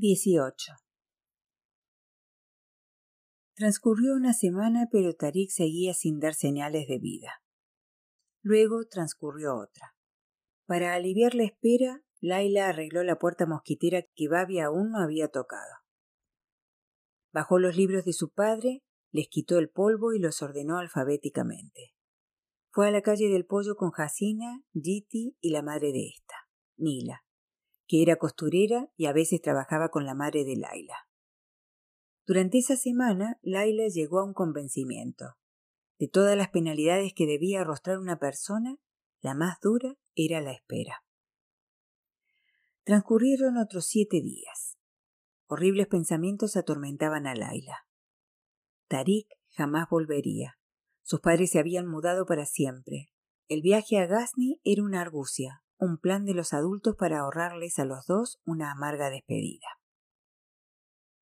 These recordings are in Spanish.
18. Transcurrió una semana, pero Tarik seguía sin dar señales de vida. Luego transcurrió otra. Para aliviar la espera, Laila arregló la puerta mosquitera que Babi aún no había tocado. Bajó los libros de su padre, les quitó el polvo y los ordenó alfabéticamente. Fue a la calle del pollo con Jacina, Giti y la madre de esta, Nila que era costurera y a veces trabajaba con la madre de Laila. Durante esa semana, Laila llegó a un convencimiento. De todas las penalidades que debía arrostrar una persona, la más dura era la espera. Transcurrieron otros siete días. Horribles pensamientos atormentaban a Laila. Tarik jamás volvería. Sus padres se habían mudado para siempre. El viaje a Ghazni era una argucia, un plan de los adultos para ahorrarles a los dos una amarga despedida.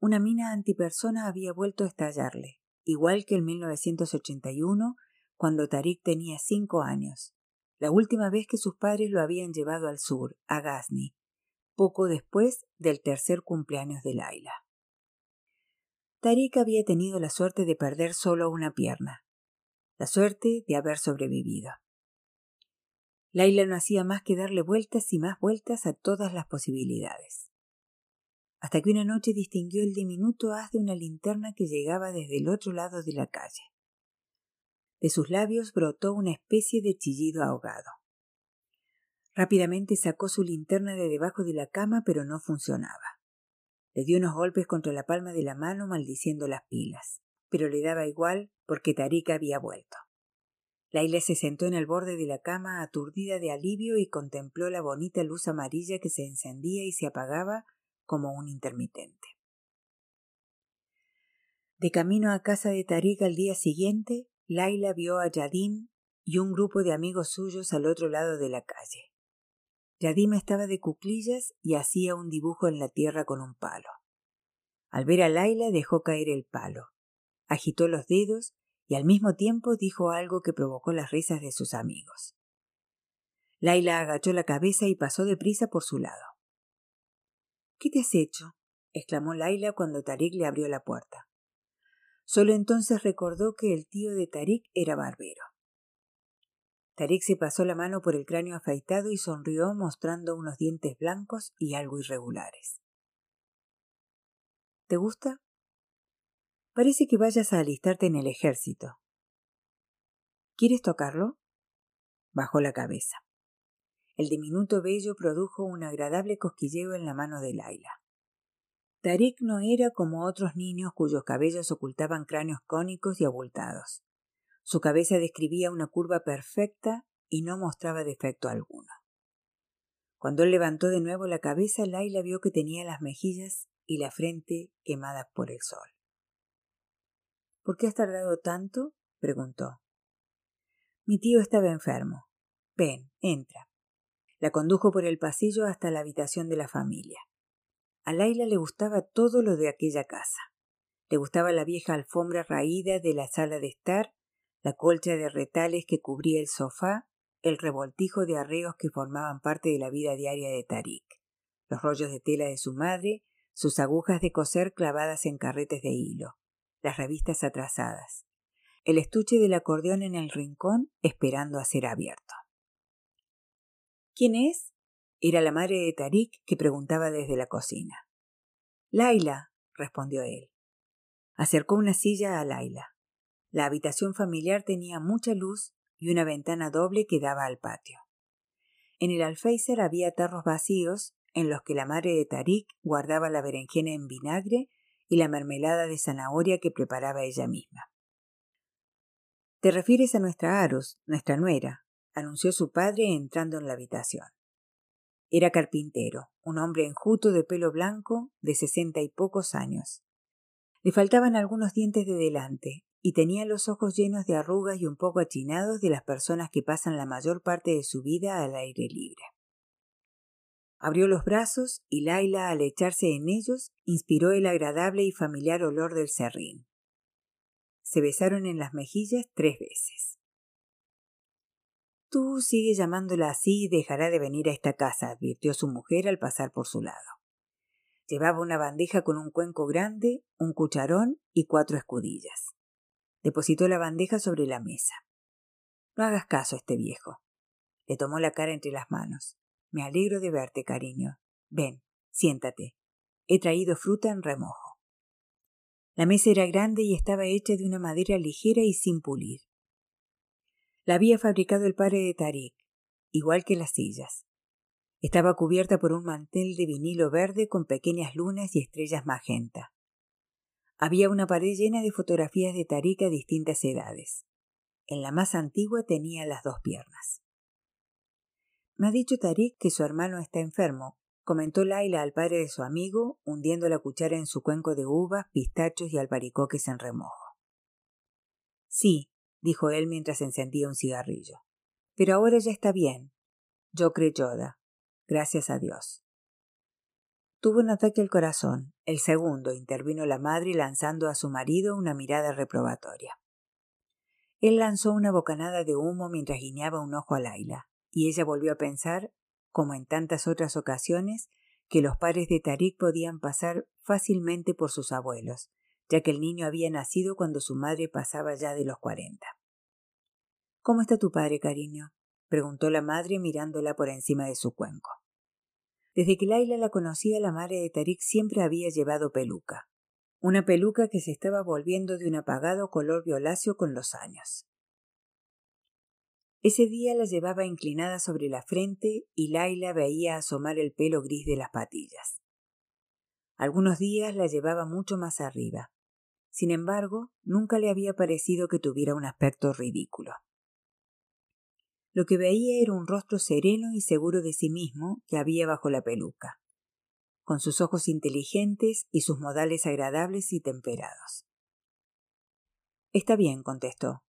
Una mina antipersona había vuelto a estallarle, igual que en 1981, cuando Tarik tenía cinco años, la última vez que sus padres lo habían llevado al sur, a Ghazni, poco después del tercer cumpleaños de Laila. Tarik había tenido la suerte de perder solo una pierna, la suerte de haber sobrevivido. Laila no hacía más que darle vueltas y más vueltas a todas las posibilidades. Hasta que una noche distinguió el diminuto haz de una linterna que llegaba desde el otro lado de la calle. De sus labios brotó una especie de chillido ahogado. Rápidamente sacó su linterna de debajo de la cama, pero no funcionaba. Le dio unos golpes contra la palma de la mano maldiciendo las pilas, pero le daba igual porque Tarika había vuelto. Laila se sentó en el borde de la cama aturdida de alivio y contempló la bonita luz amarilla que se encendía y se apagaba como un intermitente. De camino a casa de Tarik al día siguiente, Laila vio a Yadim y un grupo de amigos suyos al otro lado de la calle. Yadim estaba de cuclillas y hacía un dibujo en la tierra con un palo. Al ver a Laila dejó caer el palo, agitó los dedos y al mismo tiempo dijo algo que provocó las risas de sus amigos. Laila agachó la cabeza y pasó deprisa por su lado. ¿Qué te has hecho? exclamó Laila cuando Tarik le abrió la puerta. Solo entonces recordó que el tío de Tarik era barbero. Tarik se pasó la mano por el cráneo afeitado y sonrió mostrando unos dientes blancos y algo irregulares. ¿Te gusta? Parece que vayas a alistarte en el ejército. ¿Quieres tocarlo? Bajó la cabeza. El diminuto vello produjo un agradable cosquilleo en la mano de Laila. Tarik no era como otros niños cuyos cabellos ocultaban cráneos cónicos y abultados. Su cabeza describía una curva perfecta y no mostraba defecto alguno. Cuando él levantó de nuevo la cabeza, Laila vio que tenía las mejillas y la frente quemadas por el sol. ¿Por qué has tardado tanto? preguntó. Mi tío estaba enfermo. Ven, entra. La condujo por el pasillo hasta la habitación de la familia. A Laila le gustaba todo lo de aquella casa. Le gustaba la vieja alfombra raída de la sala de estar, la colcha de retales que cubría el sofá, el revoltijo de arreos que formaban parte de la vida diaria de Tarik, los rollos de tela de su madre, sus agujas de coser clavadas en carretes de hilo, las revistas atrasadas, el estuche del acordeón en el rincón esperando a ser abierto. ¿Quién es? Era la madre de Tarik que preguntaba desde la cocina. Laila, respondió él. Acercó una silla a Laila. La habitación familiar tenía mucha luz y una ventana doble que daba al patio. En el alféizar había tarros vacíos en los que la madre de Tarik guardaba la berenjena en vinagre y la mermelada de zanahoria que preparaba ella misma. Te refieres a nuestra Aros, nuestra nuera, anunció su padre entrando en la habitación. Era carpintero, un hombre enjuto de pelo blanco, de sesenta y pocos años. Le faltaban algunos dientes de delante, y tenía los ojos llenos de arrugas y un poco achinados de las personas que pasan la mayor parte de su vida al aire libre. Abrió los brazos y Laila, al echarse en ellos, inspiró el agradable y familiar olor del serrín. Se besaron en las mejillas tres veces. Tú sigue llamándola así y dejará de venir a esta casa, advirtió su mujer al pasar por su lado. Llevaba una bandeja con un cuenco grande, un cucharón y cuatro escudillas. Depositó la bandeja sobre la mesa. No hagas caso a este viejo. Le tomó la cara entre las manos. Me alegro de verte, cariño. Ven, siéntate. He traído fruta en remojo. La mesa era grande y estaba hecha de una madera ligera y sin pulir. La había fabricado el padre de Tarik, igual que las sillas. Estaba cubierta por un mantel de vinilo verde con pequeñas lunas y estrellas magenta. Había una pared llena de fotografías de Tarik a distintas edades. En la más antigua tenía las dos piernas. Me ha dicho Tarik que su hermano está enfermo, comentó Laila al padre de su amigo, hundiendo la cuchara en su cuenco de uvas, pistachos y albaricoques en remojo. Sí, dijo él mientras encendía un cigarrillo. Pero ahora ya está bien. Yo creo Yoda. Gracias a Dios. Tuvo un ataque al corazón. El segundo, intervino la madre lanzando a su marido una mirada reprobatoria. Él lanzó una bocanada de humo mientras guiñaba un ojo a Laila, y ella volvió a pensar, como en tantas otras ocasiones, que los padres de Tarik podían pasar fácilmente por sus abuelos, ya que el niño había nacido cuando su madre pasaba ya de los cuarenta. ¿Cómo está tu padre, cariño? preguntó la madre mirándola por encima de su cuenco. Desde que Laila la conocía, la madre de Tarik siempre había llevado peluca. Una peluca que se estaba volviendo de un apagado color violáceo con los años. Ese día la llevaba inclinada sobre la frente y Laila veía asomar el pelo gris de las patillas. Algunos días la llevaba mucho más arriba. Sin embargo, nunca le había parecido que tuviera un aspecto ridículo. Lo que veía era un rostro sereno y seguro de sí mismo que había bajo la peluca, con sus ojos inteligentes y sus modales agradables y temperados. Está bien, contestó.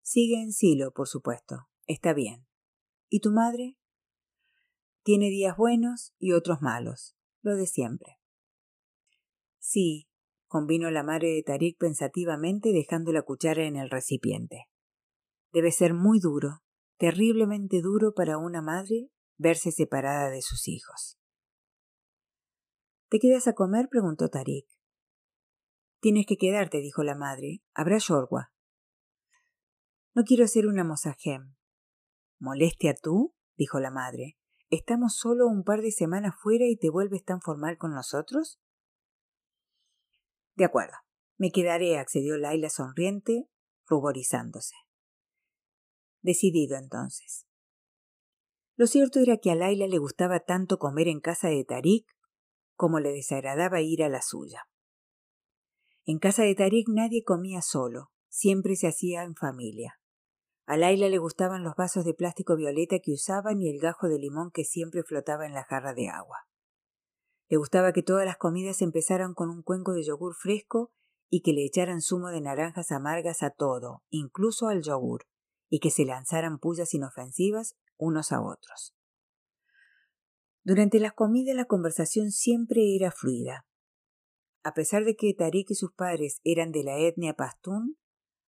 Sigue en Silo, por supuesto. Está bien. ¿Y tu madre? Tiene días buenos y otros malos, lo de siempre. Sí, convino la madre de Tarik pensativamente dejando la cuchara en el recipiente. Debe ser muy duro, terriblemente duro para una madre verse separada de sus hijos. ¿Te quedas a comer? preguntó Tarik. Tienes que quedarte, dijo la madre. Habrá yorgua. No quiero ser una mosajem. ¿Molestia tú? dijo la madre. ¿Estamos solo un par de semanas fuera y te vuelves tan formal con nosotros? De acuerdo. Me quedaré, accedió Laila sonriente, ruborizándose. Decidido entonces. Lo cierto era que a Laila le gustaba tanto comer en casa de Tarik como le desagradaba ir a la suya. En casa de Tarik nadie comía solo, siempre se hacía en familia. A Laila le gustaban los vasos de plástico violeta que usaban y el gajo de limón que siempre flotaba en la jarra de agua. Le gustaba que todas las comidas empezaran con un cuenco de yogur fresco y que le echaran zumo de naranjas amargas a todo, incluso al yogur, y que se lanzaran pullas inofensivas unos a otros. Durante las comidas la conversación siempre era fluida. A pesar de que Tariq y sus padres eran de la etnia pastún,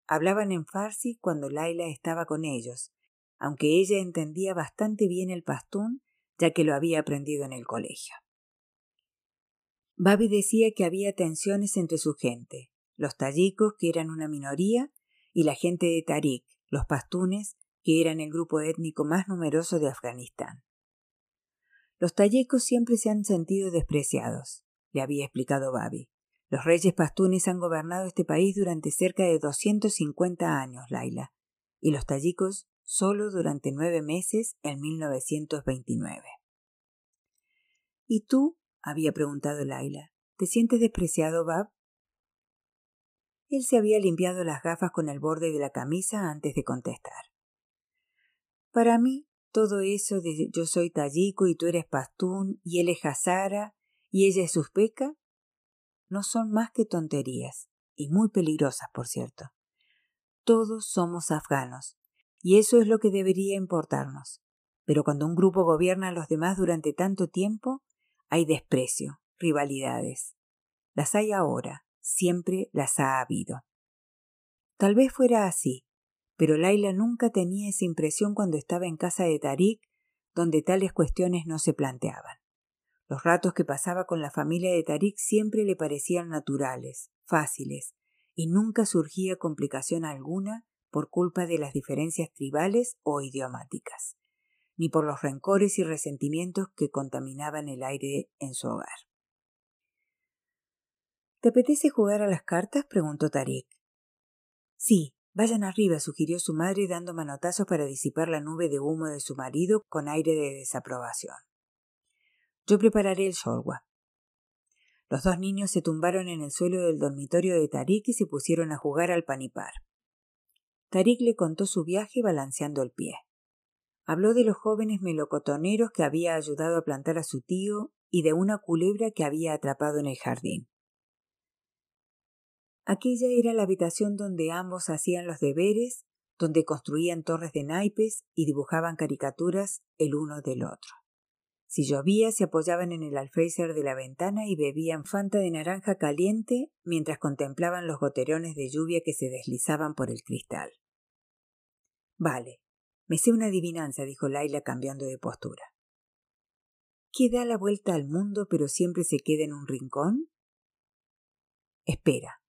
hablaban en farsi cuando Laila estaba con ellos, aunque ella entendía bastante bien el pastún ya que lo había aprendido en el colegio. Babi decía que había tensiones entre su gente, los tayikos, que eran una minoría, y la gente de Tariq, los pastunes, que eran el grupo étnico más numeroso de Afganistán. Los tayecos siempre se han sentido despreciados, le había explicado Babi. Los reyes pastunes han gobernado este país durante cerca de 250 años, Laila, y los tayikos solo durante nueve meses en 1929. ¿Y tú? había preguntado Laila. ¿Te sientes despreciado, Bab? Él se había limpiado las gafas con el borde de la camisa antes de contestar. Para mí, todo eso de yo soy tallico y tú eres pastún y él es hazara y ella es uzbeca no son más que tonterías, y muy peligrosas, por cierto. Todos somos afganos, y eso es lo que debería importarnos. Pero cuando un grupo gobierna a los demás durante tanto tiempo, hay desprecio, rivalidades. Las hay ahora, siempre las ha habido. Tal vez fuera así, pero Laila nunca tenía esa impresión cuando estaba en casa de Tarik, donde tales cuestiones no se planteaban. Los ratos que pasaba con la familia de Tarik siempre le parecían naturales, fáciles, y nunca surgía complicación alguna por culpa de las diferencias tribales o idiomáticas, ni por los rencores y resentimientos que contaminaban el aire en su hogar. ¿Te apetece jugar a las cartas? preguntó Tarik. Sí, vayan arriba, sugirió su madre dando manotazos para disipar la nube de humo de su marido con aire de desaprobación. Yo prepararé el shorwa. Los dos niños se tumbaron en el suelo del dormitorio de Tarik y se pusieron a jugar al panipar. Tarik le contó su viaje balanceando el pie. Habló de los jóvenes melocotoneros que había ayudado a plantar a su tío y de una culebra que había atrapado en el jardín. Aquella era la habitación donde ambos hacían los deberes, donde construían torres de naipes y dibujaban caricaturas el uno del otro. Si llovía, se apoyaban en el alféizar de la ventana y bebían fanta de naranja caliente mientras contemplaban los goterones de lluvia que se deslizaban por el cristal. Vale, me sé una adivinanza, dijo Laila cambiando de postura. ¿Qué da la vuelta al mundo pero siempre se queda en un rincón? Espera.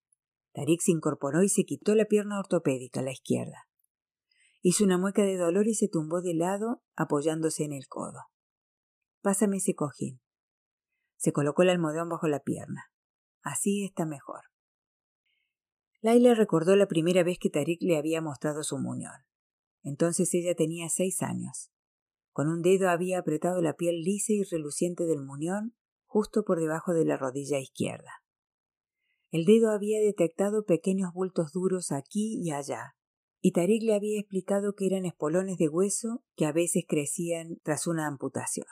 Tarik se incorporó y se quitó la pierna ortopédica, la izquierda. Hizo una mueca de dolor y se tumbó de lado, apoyándose en el codo. Pásame ese cojín. Se colocó el almohadón bajo la pierna. Así está mejor. Laila recordó la primera vez que Tarik le había mostrado su muñón. Entonces ella tenía seis años. Con un dedo había apretado la piel lisa y reluciente del muñón justo por debajo de la rodilla izquierda. El dedo había detectado pequeños bultos duros aquí y allá, y Tarik le había explicado que eran espolones de hueso que a veces crecían tras una amputación.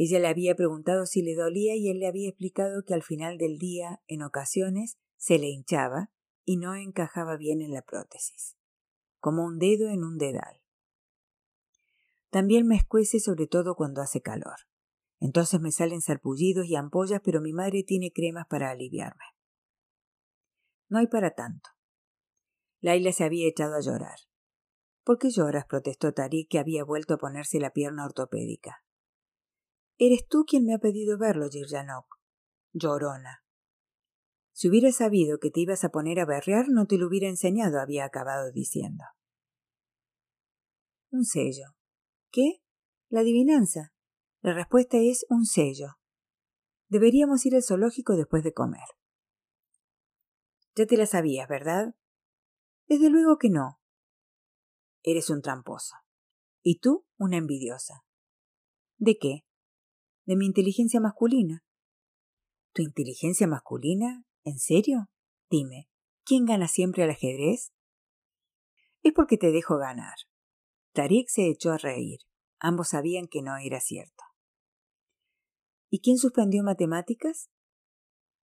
Ella le había preguntado si le dolía y él le había explicado que al final del día, en ocasiones, se le hinchaba y no encajaba bien en la prótesis, como un dedo en un dedal. También me escuece sobre todo cuando hace calor. Entonces me salen sarpullidos y ampollas, pero mi madre tiene cremas para aliviarme. No hay para tanto. Laila se había echado a llorar. ¿Por qué lloras? protestó Tarik, que había vuelto a ponerse la pierna ortopédica. Eres tú quien me ha pedido verlo, Girjanok. Llorona. Si hubiera sabido que te ibas a poner a berrear, no te lo hubiera enseñado, había acabado diciendo. Un sello. ¿Qué? La adivinanza. La respuesta es un sello. Deberíamos ir al zoológico después de comer. Ya te la sabías, ¿verdad? Desde luego que no. Eres un tramposo. Y tú una envidiosa. ¿De qué? De mi inteligencia masculina. ¿Tu inteligencia masculina? ¿En serio? Dime, ¿quién gana siempre al ajedrez? Es porque te dejo ganar. Tarik se echó a reír. Ambos sabían que no era cierto. ¿Y quién suspendió matemáticas?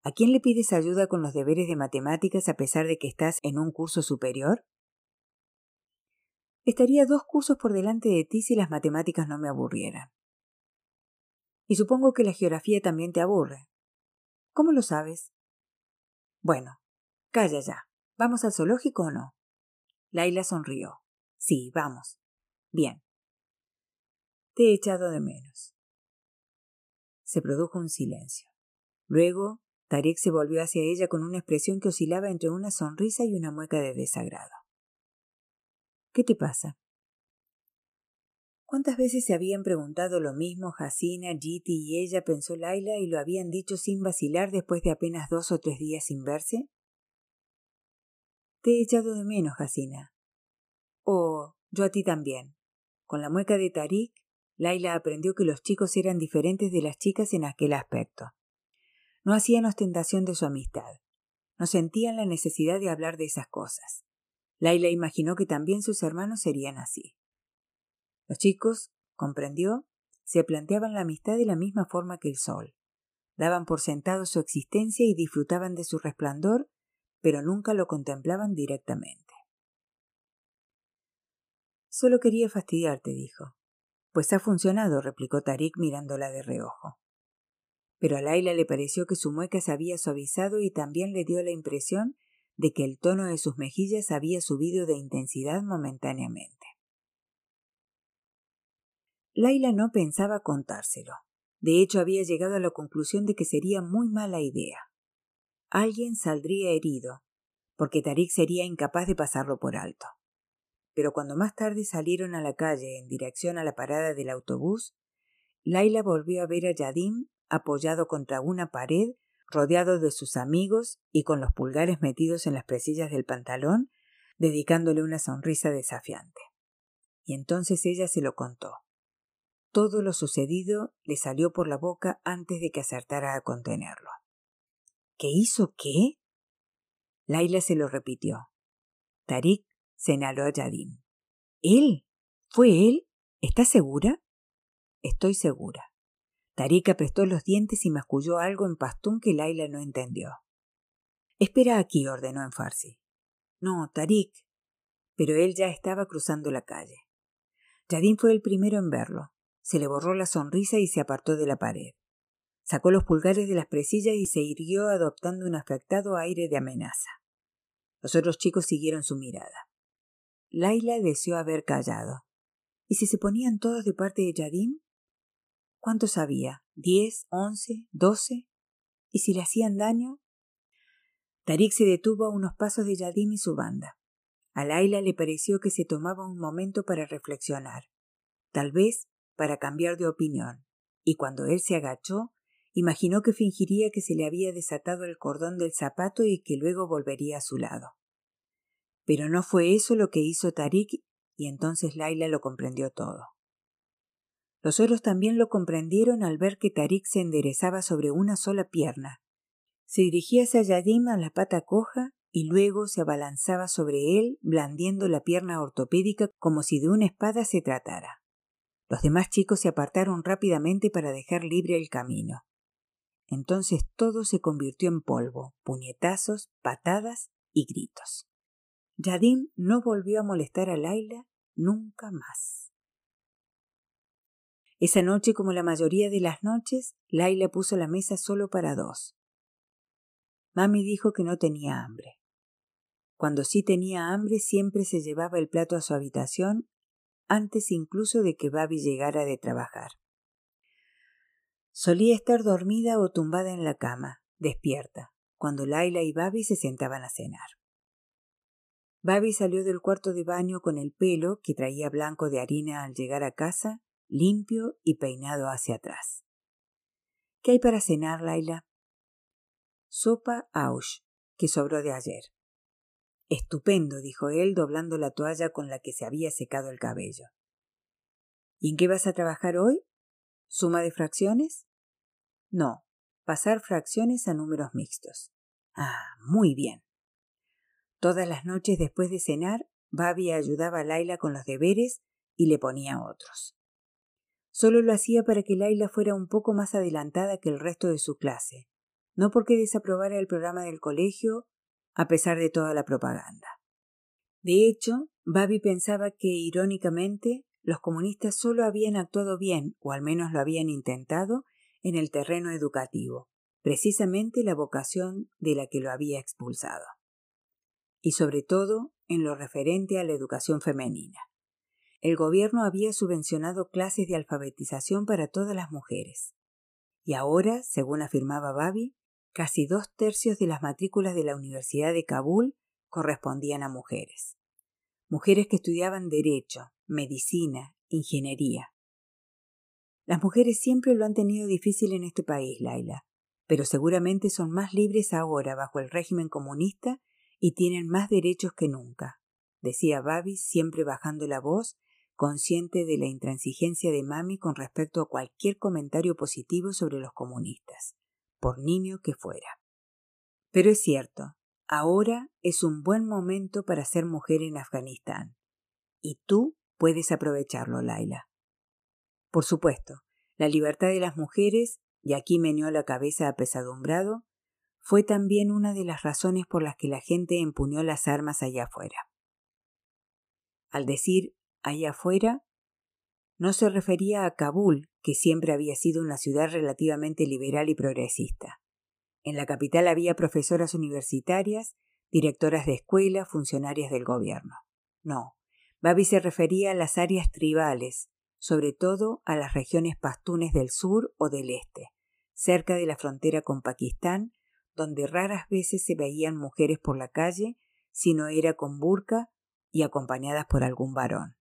¿A quién le pides ayuda con los deberes de matemáticas a pesar de que estás en un curso superior? Estaría dos cursos por delante de ti si las matemáticas no me aburrieran. Y supongo que la geografía también te aburre. ¿Cómo lo sabes? Bueno, calla ya. ¿Vamos al zoológico o no? Laila sonrió. Sí, vamos. Bien. Te he echado de menos. Se produjo un silencio. Luego, Tarek se volvió hacia ella con una expresión que oscilaba entre una sonrisa y una mueca de desagrado. ¿Qué te pasa? ¿Cuántas veces se habían preguntado lo mismo Jacina, Giti y ella, pensó Laila, y lo habían dicho sin vacilar después de apenas dos o tres días sin verse? Te he echado de menos, Jacina. Oh, yo a ti también. Con la mueca de Tarik, Laila aprendió que los chicos eran diferentes de las chicas en aquel aspecto. No hacían ostentación de su amistad. No sentían la necesidad de hablar de esas cosas. Laila imaginó que también sus hermanos serían así. Los chicos, comprendió, se planteaban la amistad de la misma forma que el sol. Daban por sentado su existencia y disfrutaban de su resplandor, pero nunca lo contemplaban directamente. Solo quería fastidiarte, dijo. Pues ha funcionado, replicó Tarik mirándola de reojo. Pero a Laila le pareció que su mueca se había suavizado y también le dio la impresión de que el tono de sus mejillas había subido de intensidad momentáneamente. Laila no pensaba contárselo. De hecho, había llegado a la conclusión de que sería muy mala idea. Alguien saldría herido, porque Tarik sería incapaz de pasarlo por alto. Pero cuando más tarde salieron a la calle en dirección a la parada del autobús, Laila volvió a ver a Yadim apoyado contra una pared, rodeado de sus amigos y con los pulgares metidos en las presillas del pantalón, dedicándole una sonrisa desafiante. Y entonces ella se lo contó. Todo lo sucedido le salió por la boca antes de que acertara a contenerlo. ¿Qué hizo qué? Laila se lo repitió. Tarik señaló a Yadim. ¿Él? ¿Fue él? ¿Estás segura? Estoy segura. Tarik apretó los dientes y masculló algo en pastún que Laila no entendió. Espera aquí, ordenó en farsi. No, Tarik. Pero él ya estaba cruzando la calle. Yadim fue el primero en verlo. Se le borró la sonrisa y se apartó de la pared. Sacó los pulgares de las presillas y se irguió adoptando un afectado aire de amenaza. Los otros chicos siguieron su mirada. Laila deseó haber callado. ¿Y si se ponían todos de parte de Yadim? ¿Cuántos había? ¿Diez? ¿Once? ¿Doce? ¿Y si le hacían daño? Tarik se detuvo a unos pasos de Yadim y su banda. A Laila le pareció que se tomaba un momento para reflexionar, tal vez para cambiar de opinión, y cuando él se agachó, imaginó que fingiría que se le había desatado el cordón del zapato y que luego volvería a su lado. Pero no fue eso lo que hizo Tarik y entonces Laila lo comprendió todo. Los otros también lo comprendieron al ver que Tarik se enderezaba sobre una sola pierna. Se dirigía hacia Yadim a la pata coja y luego se abalanzaba sobre él, blandiendo la pierna ortopédica como si de una espada se tratara. Los demás chicos se apartaron rápidamente para dejar libre el camino. Entonces todo se convirtió en polvo, puñetazos, patadas y gritos. Yadim no volvió a molestar a Laila nunca más. Esa noche, como la mayoría de las noches, Laila puso la mesa solo para dos. Mami dijo que no tenía hambre. Cuando sí tenía hambre siempre se llevaba el plato a su habitación antes incluso de que Babi llegara de trabajar. Solía estar dormida o tumbada en la cama, despierta, cuando Laila y Babi se sentaban a cenar. Babi salió del cuarto de baño con el pelo, que traía blanco de harina al llegar a casa, limpio y peinado hacia atrás. ¿Qué hay para cenar, Laila? Sopa Aush, que sobró de ayer. Estupendo, dijo él, doblando la toalla con la que se había secado el cabello. ¿Y en qué vas a trabajar hoy? ¿Suma de fracciones? No, pasar fracciones a números mixtos. Ah, muy bien. Todas las noches después de cenar, Babi ayudaba a Laila con los deberes y le ponía otros. Solo lo hacía para que Laila fuera un poco más adelantada que el resto de su clase, no porque desaprobara el programa del colegio a pesar de toda la propaganda. De hecho, Babi pensaba que, irónicamente, los comunistas solo habían actuado bien, o al menos lo habían intentado, en el terreno educativo, precisamente la vocación de la que lo había expulsado. Y sobre todo en lo referente a la educación femenina. El gobierno había subvencionado clases de alfabetización para todas las mujeres. Y ahora, según afirmaba Babi, Casi dos tercios de las matrículas de la Universidad de Kabul correspondían a mujeres. Mujeres que estudiaban derecho, medicina, ingeniería. Las mujeres siempre lo han tenido difícil en este país, Laila, pero seguramente son más libres ahora bajo el régimen comunista y tienen más derechos que nunca, decía Babi siempre bajando la voz, consciente de la intransigencia de Mami con respecto a cualquier comentario positivo sobre los comunistas por niño que fuera. Pero es cierto, ahora es un buen momento para ser mujer en Afganistán. Y tú puedes aprovecharlo, Laila. Por supuesto, la libertad de las mujeres, y aquí meneó la cabeza apesadumbrado, fue también una de las razones por las que la gente empuñó las armas allá afuera. Al decir allá afuera, no se refería a Kabul, que siempre había sido una ciudad relativamente liberal y progresista. En la capital había profesoras universitarias, directoras de escuela, funcionarias del gobierno. No, Babi se refería a las áreas tribales, sobre todo a las regiones pastunes del sur o del este, cerca de la frontera con Pakistán, donde raras veces se veían mujeres por la calle, si no era con burka y acompañadas por algún varón.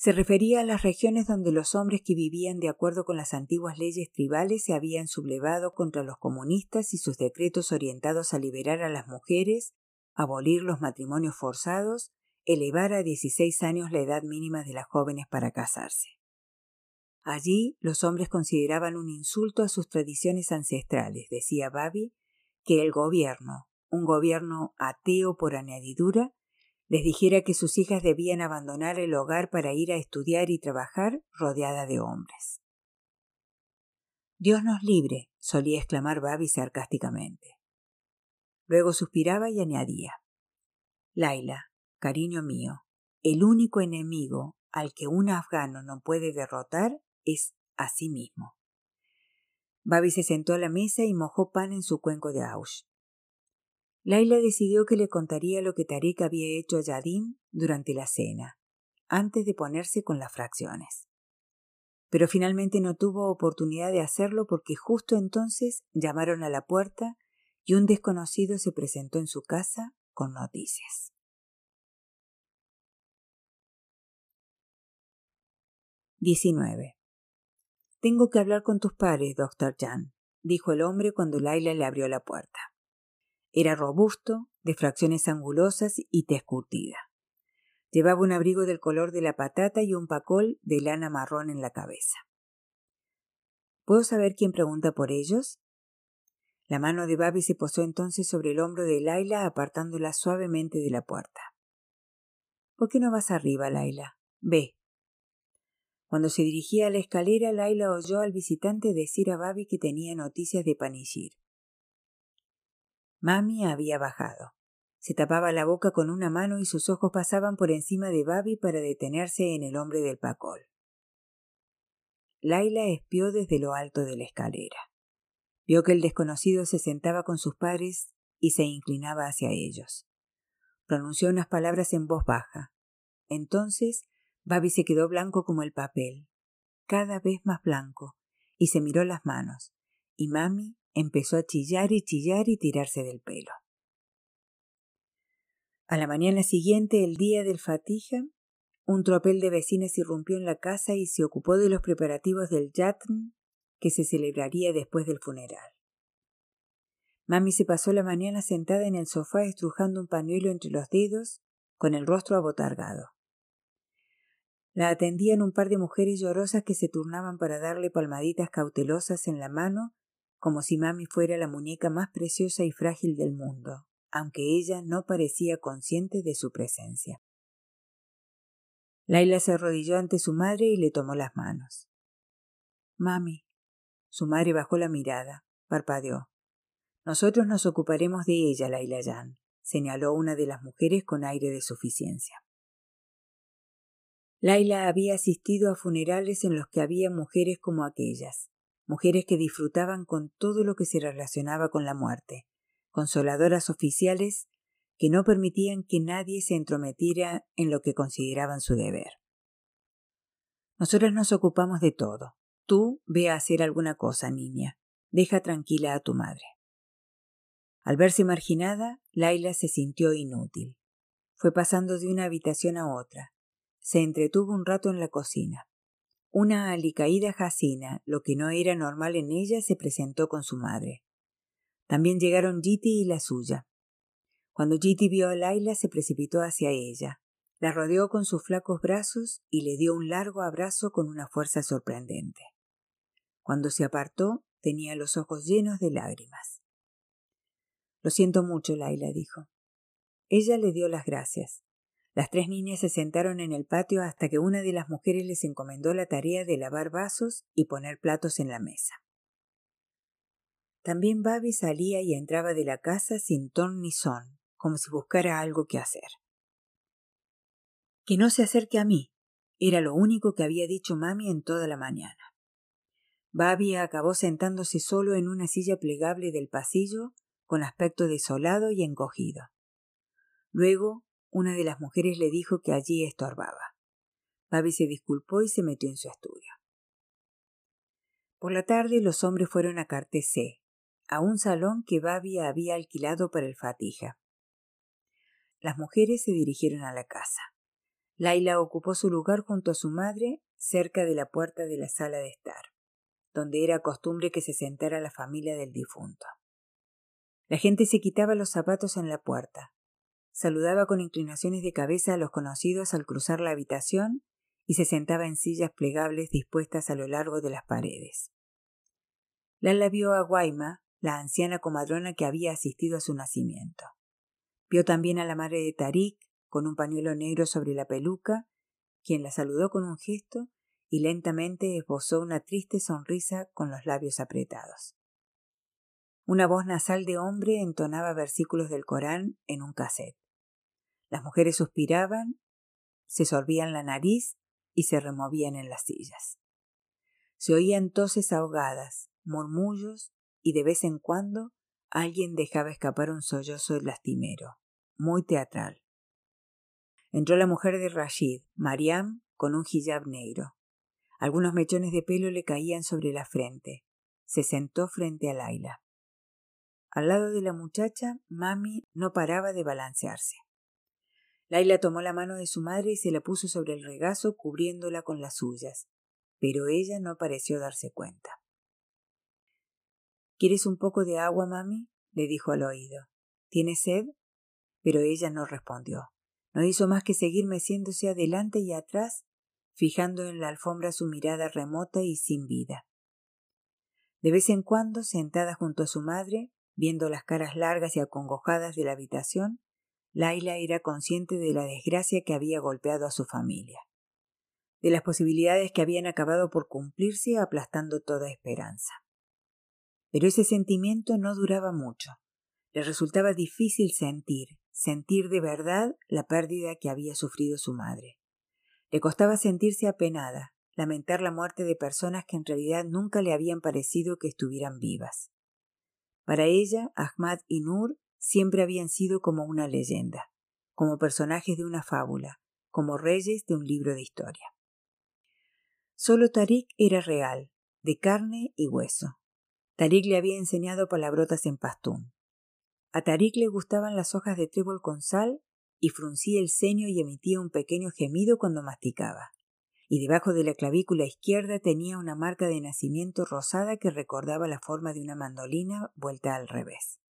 Se refería a las regiones donde los hombres que vivían de acuerdo con las antiguas leyes tribales se habían sublevado contra los comunistas y sus decretos orientados a liberar a las mujeres, abolir los matrimonios forzados, elevar a 16 años la edad mínima de las jóvenes para casarse. Allí los hombres consideraban un insulto a sus tradiciones ancestrales, decía Babi, que el gobierno, un gobierno ateo por añadidura, les dijera que sus hijas debían abandonar el hogar para ir a estudiar y trabajar rodeada de hombres. Dios nos libre, solía exclamar Babi sarcásticamente. Luego suspiraba y añadía Laila, cariño mío, el único enemigo al que un afgano no puede derrotar es a sí mismo. Babi se sentó a la mesa y mojó pan en su cuenco de aush. Laila decidió que le contaría lo que Tarik había hecho a Yadin durante la cena, antes de ponerse con las fracciones. Pero finalmente no tuvo oportunidad de hacerlo porque justo entonces llamaron a la puerta y un desconocido se presentó en su casa con noticias. 19. Tengo que hablar con tus padres, doctor Jan, dijo el hombre cuando Laila le abrió la puerta. Era robusto, de fracciones angulosas y tez curtida. Llevaba un abrigo del color de la patata y un pacol de lana marrón en la cabeza. ¿Puedo saber quién pregunta por ellos? La mano de Babi se posó entonces sobre el hombro de Laila, apartándola suavemente de la puerta. ¿Por qué no vas arriba, Laila? Ve. Cuando se dirigía a la escalera, Laila oyó al visitante decir a Babi que tenía noticias de Panishir. Mami había bajado. Se tapaba la boca con una mano y sus ojos pasaban por encima de Babi para detenerse en el hombre del pacol. Laila espió desde lo alto de la escalera. Vio que el desconocido se sentaba con sus padres y se inclinaba hacia ellos. Pronunció unas palabras en voz baja. Entonces Babi se quedó blanco como el papel, cada vez más blanco, y se miró las manos, y Mami empezó a chillar y chillar y tirarse del pelo. A la mañana siguiente, el día del fatija, un tropel de vecinas irrumpió en la casa y se ocupó de los preparativos del yatn que se celebraría después del funeral. Mami se pasó la mañana sentada en el sofá estrujando un pañuelo entre los dedos, con el rostro abotargado. La atendían un par de mujeres llorosas que se turnaban para darle palmaditas cautelosas en la mano como si mami fuera la muñeca más preciosa y frágil del mundo, aunque ella no parecía consciente de su presencia. Laila se arrodilló ante su madre y le tomó las manos. Mami. Su madre bajó la mirada, parpadeó. Nosotros nos ocuparemos de ella, Laila Jan, señaló una de las mujeres con aire de suficiencia. Laila había asistido a funerales en los que había mujeres como aquellas, mujeres que disfrutaban con todo lo que se relacionaba con la muerte, consoladoras oficiales que no permitían que nadie se entrometiera en lo que consideraban su deber. Nosotras nos ocupamos de todo. Tú ve a hacer alguna cosa, niña. Deja tranquila a tu madre. Al verse marginada, Laila se sintió inútil. Fue pasando de una habitación a otra. Se entretuvo un rato en la cocina. Una alicaída Jacina, lo que no era normal en ella, se presentó con su madre. También llegaron Jiti y la suya. Cuando Jiti vio a Laila, se precipitó hacia ella, la rodeó con sus flacos brazos y le dio un largo abrazo con una fuerza sorprendente. Cuando se apartó, tenía los ojos llenos de lágrimas. Lo siento mucho, Laila dijo. Ella le dio las gracias. Las tres niñas se sentaron en el patio hasta que una de las mujeres les encomendó la tarea de lavar vasos y poner platos en la mesa. También Babi salía y entraba de la casa sin ton ni son, como si buscara algo que hacer. Que no se acerque a mí, era lo único que había dicho mami en toda la mañana. Babi acabó sentándose solo en una silla plegable del pasillo, con aspecto desolado y encogido. Luego una de las mujeres le dijo que allí estorbaba. Babi se disculpó y se metió en su estudio. Por la tarde los hombres fueron a Cartesé, a un salón que Babi había alquilado para el Fatija. Las mujeres se dirigieron a la casa. Laila ocupó su lugar junto a su madre cerca de la puerta de la sala de estar, donde era costumbre que se sentara la familia del difunto. La gente se quitaba los zapatos en la puerta, saludaba con inclinaciones de cabeza a los conocidos al cruzar la habitación y se sentaba en sillas plegables dispuestas a lo largo de las paredes. Lala vio a Guaima, la anciana comadrona que había asistido a su nacimiento. Vio también a la madre de Tarik, con un pañuelo negro sobre la peluca, quien la saludó con un gesto y lentamente esbozó una triste sonrisa con los labios apretados. Una voz nasal de hombre entonaba versículos del Corán en un cassette. Las mujeres suspiraban, se sorbían la nariz y se removían en las sillas. Se oían toses ahogadas, murmullos y de vez en cuando alguien dejaba escapar un sollozo lastimero, muy teatral. Entró la mujer de Rashid, Mariam, con un hijab negro. Algunos mechones de pelo le caían sobre la frente. Se sentó frente a Laila. Al lado de la muchacha, Mami no paraba de balancearse. Laila tomó la mano de su madre y se la puso sobre el regazo, cubriéndola con las suyas, pero ella no pareció darse cuenta. ¿Quieres un poco de agua, mami? le dijo al oído. ¿Tienes sed? Pero ella no respondió. No hizo más que seguir meciéndose adelante y atrás, fijando en la alfombra su mirada remota y sin vida. De vez en cuando, sentada junto a su madre, Viendo las caras largas y acongojadas de la habitación, Laila era consciente de la desgracia que había golpeado a su familia, de las posibilidades que habían acabado por cumplirse aplastando toda esperanza. Pero ese sentimiento no duraba mucho. Le resultaba difícil sentir, sentir de verdad la pérdida que había sufrido su madre. Le costaba sentirse apenada, lamentar la muerte de personas que en realidad nunca le habían parecido que estuvieran vivas. Para ella, Ahmad y Nur siempre habían sido como una leyenda, como personajes de una fábula, como reyes de un libro de historia. Solo Tarik era real, de carne y hueso. Tarik le había enseñado palabrotas en pastún. A Tarik le gustaban las hojas de trébol con sal y fruncía el ceño y emitía un pequeño gemido cuando masticaba y debajo de la clavícula izquierda tenía una marca de nacimiento rosada que recordaba la forma de una mandolina vuelta al revés.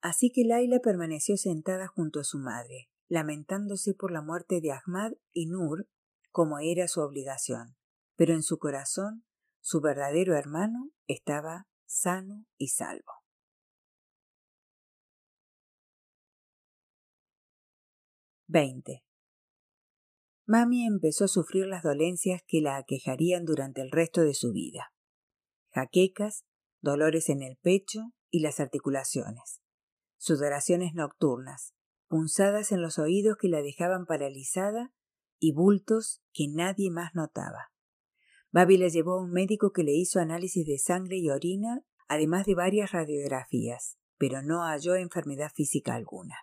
Así que Laila permaneció sentada junto a su madre, lamentándose por la muerte de Ahmad y Nur, como era su obligación, pero en su corazón su verdadero hermano estaba sano y salvo. 20. Mami empezó a sufrir las dolencias que la aquejarían durante el resto de su vida. Jaquecas, dolores en el pecho y las articulaciones, sudoraciones nocturnas, punzadas en los oídos que la dejaban paralizada y bultos que nadie más notaba. Babi la llevó a un médico que le hizo análisis de sangre y orina, además de varias radiografías, pero no halló enfermedad física alguna.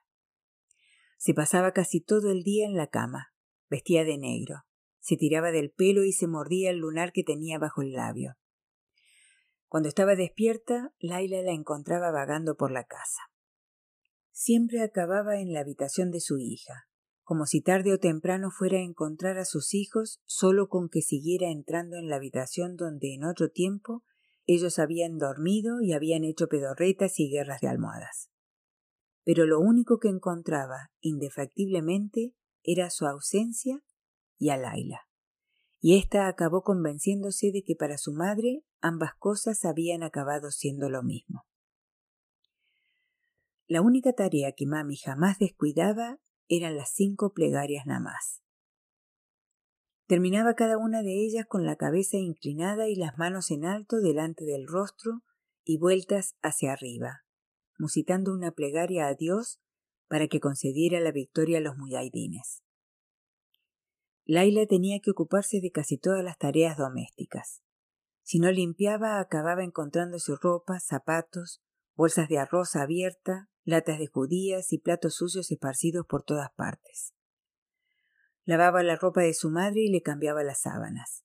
Se pasaba casi todo el día en la cama, Vestía de negro. Se tiraba del pelo y se mordía el lunar que tenía bajo el labio. Cuando estaba despierta, Laila la encontraba vagando por la casa. Siempre acababa en la habitación de su hija, como si tarde o temprano fuera a encontrar a sus hijos solo con que siguiera entrando en la habitación donde en otro tiempo ellos habían dormido y habían hecho pedorretas y guerras de almohadas. Pero lo único que encontraba, indefectiblemente, era su ausencia y a Laila. Y ésta acabó convenciéndose de que para su madre ambas cosas habían acabado siendo lo mismo. La única tarea que mami jamás descuidaba eran las cinco plegarias nada más. Terminaba cada una de ellas con la cabeza inclinada y las manos en alto delante del rostro y vueltas hacia arriba, musitando una plegaria a Dios para que concediera la victoria a los muyahidines. Laila tenía que ocuparse de casi todas las tareas domésticas. Si no limpiaba, acababa encontrando su ropa, zapatos, bolsas de arroz abierta, latas de judías y platos sucios esparcidos por todas partes. Lavaba la ropa de su madre y le cambiaba las sábanas.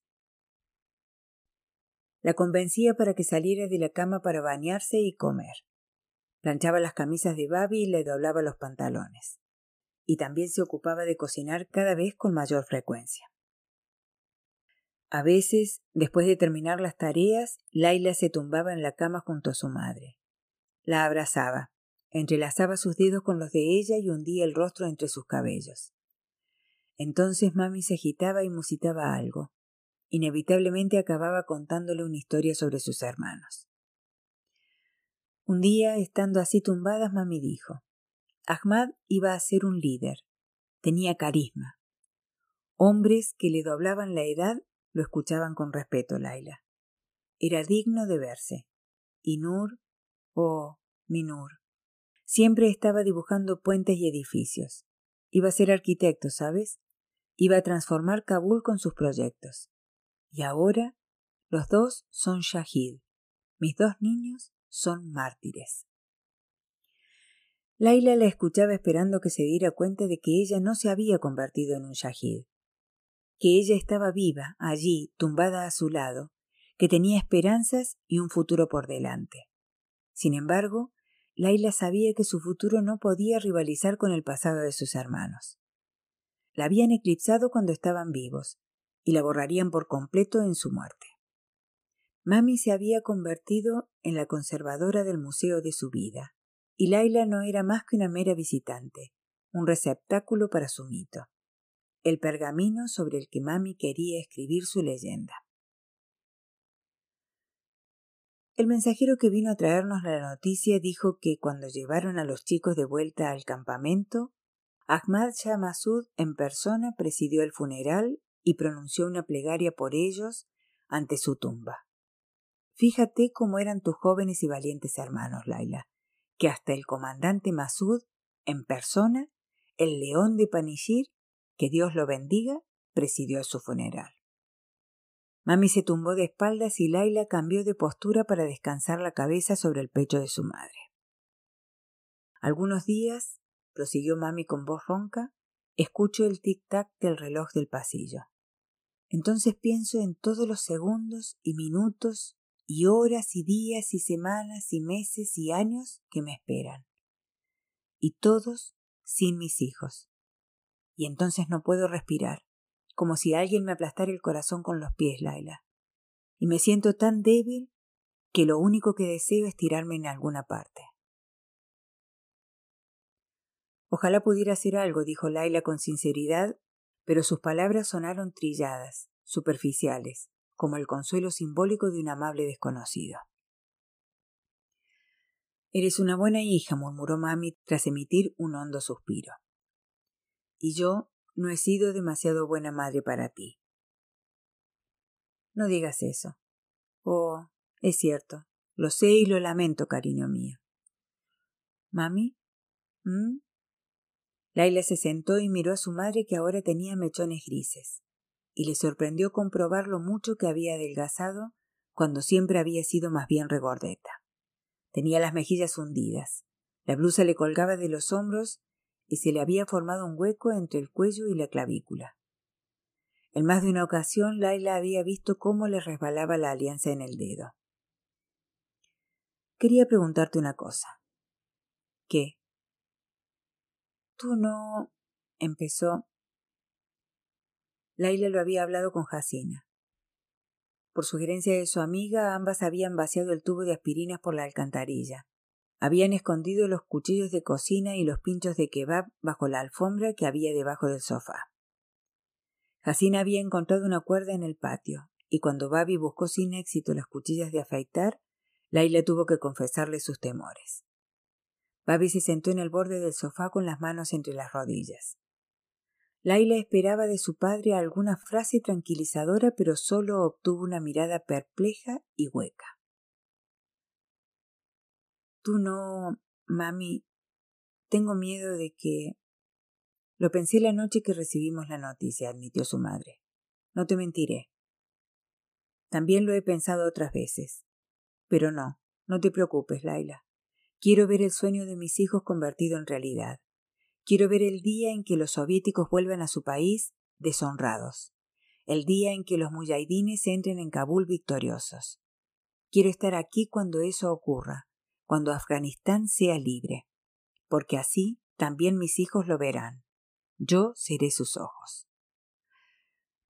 La convencía para que saliera de la cama para bañarse y comer. Planchaba las camisas de Babi y le doblaba los pantalones. Y también se ocupaba de cocinar cada vez con mayor frecuencia. A veces, después de terminar las tareas, Laila se tumbaba en la cama junto a su madre. La abrazaba, entrelazaba sus dedos con los de ella y hundía el rostro entre sus cabellos. Entonces mami se agitaba y musitaba algo. Inevitablemente acababa contándole una historia sobre sus hermanos. Un día, estando así tumbadas, mami dijo Ahmad iba a ser un líder. Tenía carisma. Hombres que le doblaban la edad lo escuchaban con respeto, Laila. Era digno de verse. Y Nur, oh, mi Nur, siempre estaba dibujando puentes y edificios. Iba a ser arquitecto, ¿sabes? Iba a transformar Kabul con sus proyectos. Y ahora los dos son Shahid. Mis dos niños son mártires. Laila la escuchaba esperando que se diera cuenta de que ella no se había convertido en un Shahid, que ella estaba viva, allí, tumbada a su lado, que tenía esperanzas y un futuro por delante. Sin embargo, Laila sabía que su futuro no podía rivalizar con el pasado de sus hermanos. La habían eclipsado cuando estaban vivos, y la borrarían por completo en su muerte. Mami se había convertido en la conservadora del museo de su vida, y Laila no era más que una mera visitante, un receptáculo para su mito, el pergamino sobre el que Mami quería escribir su leyenda. El mensajero que vino a traernos la noticia dijo que cuando llevaron a los chicos de vuelta al campamento, Ahmad Shah Masud en persona presidió el funeral y pronunció una plegaria por ellos ante su tumba. Fíjate cómo eran tus jóvenes y valientes hermanos, Laila, que hasta el comandante Masud, en persona, el león de Panishir, que Dios lo bendiga, presidió su funeral. Mami se tumbó de espaldas y Laila cambió de postura para descansar la cabeza sobre el pecho de su madre. Algunos días, prosiguió Mami con voz ronca, escucho el tic-tac del reloj del pasillo. Entonces pienso en todos los segundos y minutos y horas y días y semanas y meses y años que me esperan. Y todos sin mis hijos. Y entonces no puedo respirar como si alguien me aplastara el corazón con los pies, Laila. Y me siento tan débil que lo único que deseo es tirarme en alguna parte. Ojalá pudiera hacer algo, dijo Laila con sinceridad, pero sus palabras sonaron trilladas, superficiales, como el consuelo simbólico de un amable desconocido. Eres una buena hija, murmuró Mami tras emitir un hondo suspiro. Y yo no he sido demasiado buena madre para ti. No digas eso. Oh, es cierto. Lo sé y lo lamento, cariño mío. ¿Mami? ¿Mm? Laila se sentó y miró a su madre que ahora tenía mechones grises, y le sorprendió comprobar lo mucho que había adelgazado cuando siempre había sido más bien regordeta. Tenía las mejillas hundidas, la blusa le colgaba de los hombros y se le había formado un hueco entre el cuello y la clavícula. En más de una ocasión Laila había visto cómo le resbalaba la alianza en el dedo. Quería preguntarte una cosa. ¿Qué? Tú no. empezó. Laila lo había hablado con Jacina. Por sugerencia de su amiga, ambas habían vaciado el tubo de aspirinas por la alcantarilla. Habían escondido los cuchillos de cocina y los pinchos de kebab bajo la alfombra que había debajo del sofá. Jacina había encontrado una cuerda en el patio, y cuando Babi buscó sin éxito las cuchillas de afeitar, Laila tuvo que confesarle sus temores. Babi se sentó en el borde del sofá con las manos entre las rodillas. Laila esperaba de su padre alguna frase tranquilizadora, pero solo obtuvo una mirada perpleja y hueca. Tú no, mami. Tengo miedo de que. Lo pensé la noche que recibimos la noticia, admitió su madre. No te mentiré. También lo he pensado otras veces. Pero no, no te preocupes, Laila. Quiero ver el sueño de mis hijos convertido en realidad. Quiero ver el día en que los soviéticos vuelvan a su país, deshonrados, el día en que los muyahidines entren en Kabul victoriosos. Quiero estar aquí cuando eso ocurra, cuando Afganistán sea libre, porque así también mis hijos lo verán. Yo seré sus ojos.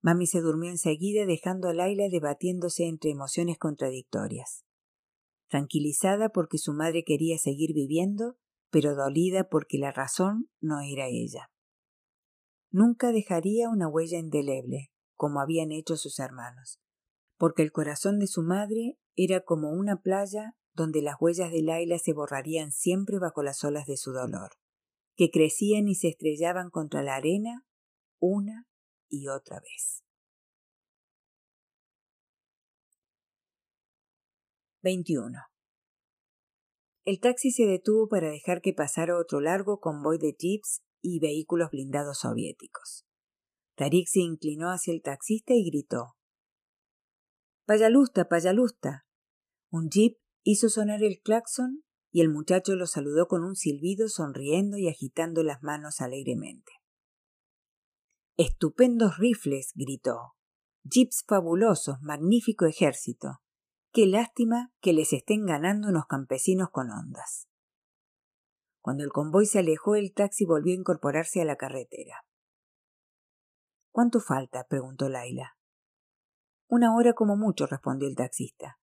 Mami se durmió enseguida dejando a Laila debatiéndose entre emociones contradictorias. Tranquilizada porque su madre quería seguir viviendo, pero dolida porque la razón no era ella. Nunca dejaría una huella indeleble, como habían hecho sus hermanos, porque el corazón de su madre era como una playa donde las huellas de Laila se borrarían siempre bajo las olas de su dolor, que crecían y se estrellaban contra la arena una y otra vez. 21. El taxi se detuvo para dejar que pasara otro largo convoy de jeeps y vehículos blindados soviéticos. Tarik se inclinó hacia el taxista y gritó Payalusta, payalusta. Un jeep hizo sonar el claxon y el muchacho lo saludó con un silbido sonriendo y agitando las manos alegremente. Estupendos rifles, gritó. Jeeps fabulosos, magnífico ejército. Qué lástima que les estén ganando unos campesinos con ondas. Cuando el convoy se alejó, el taxi volvió a incorporarse a la carretera. ¿Cuánto falta? preguntó Laila. Una hora como mucho, respondió el taxista.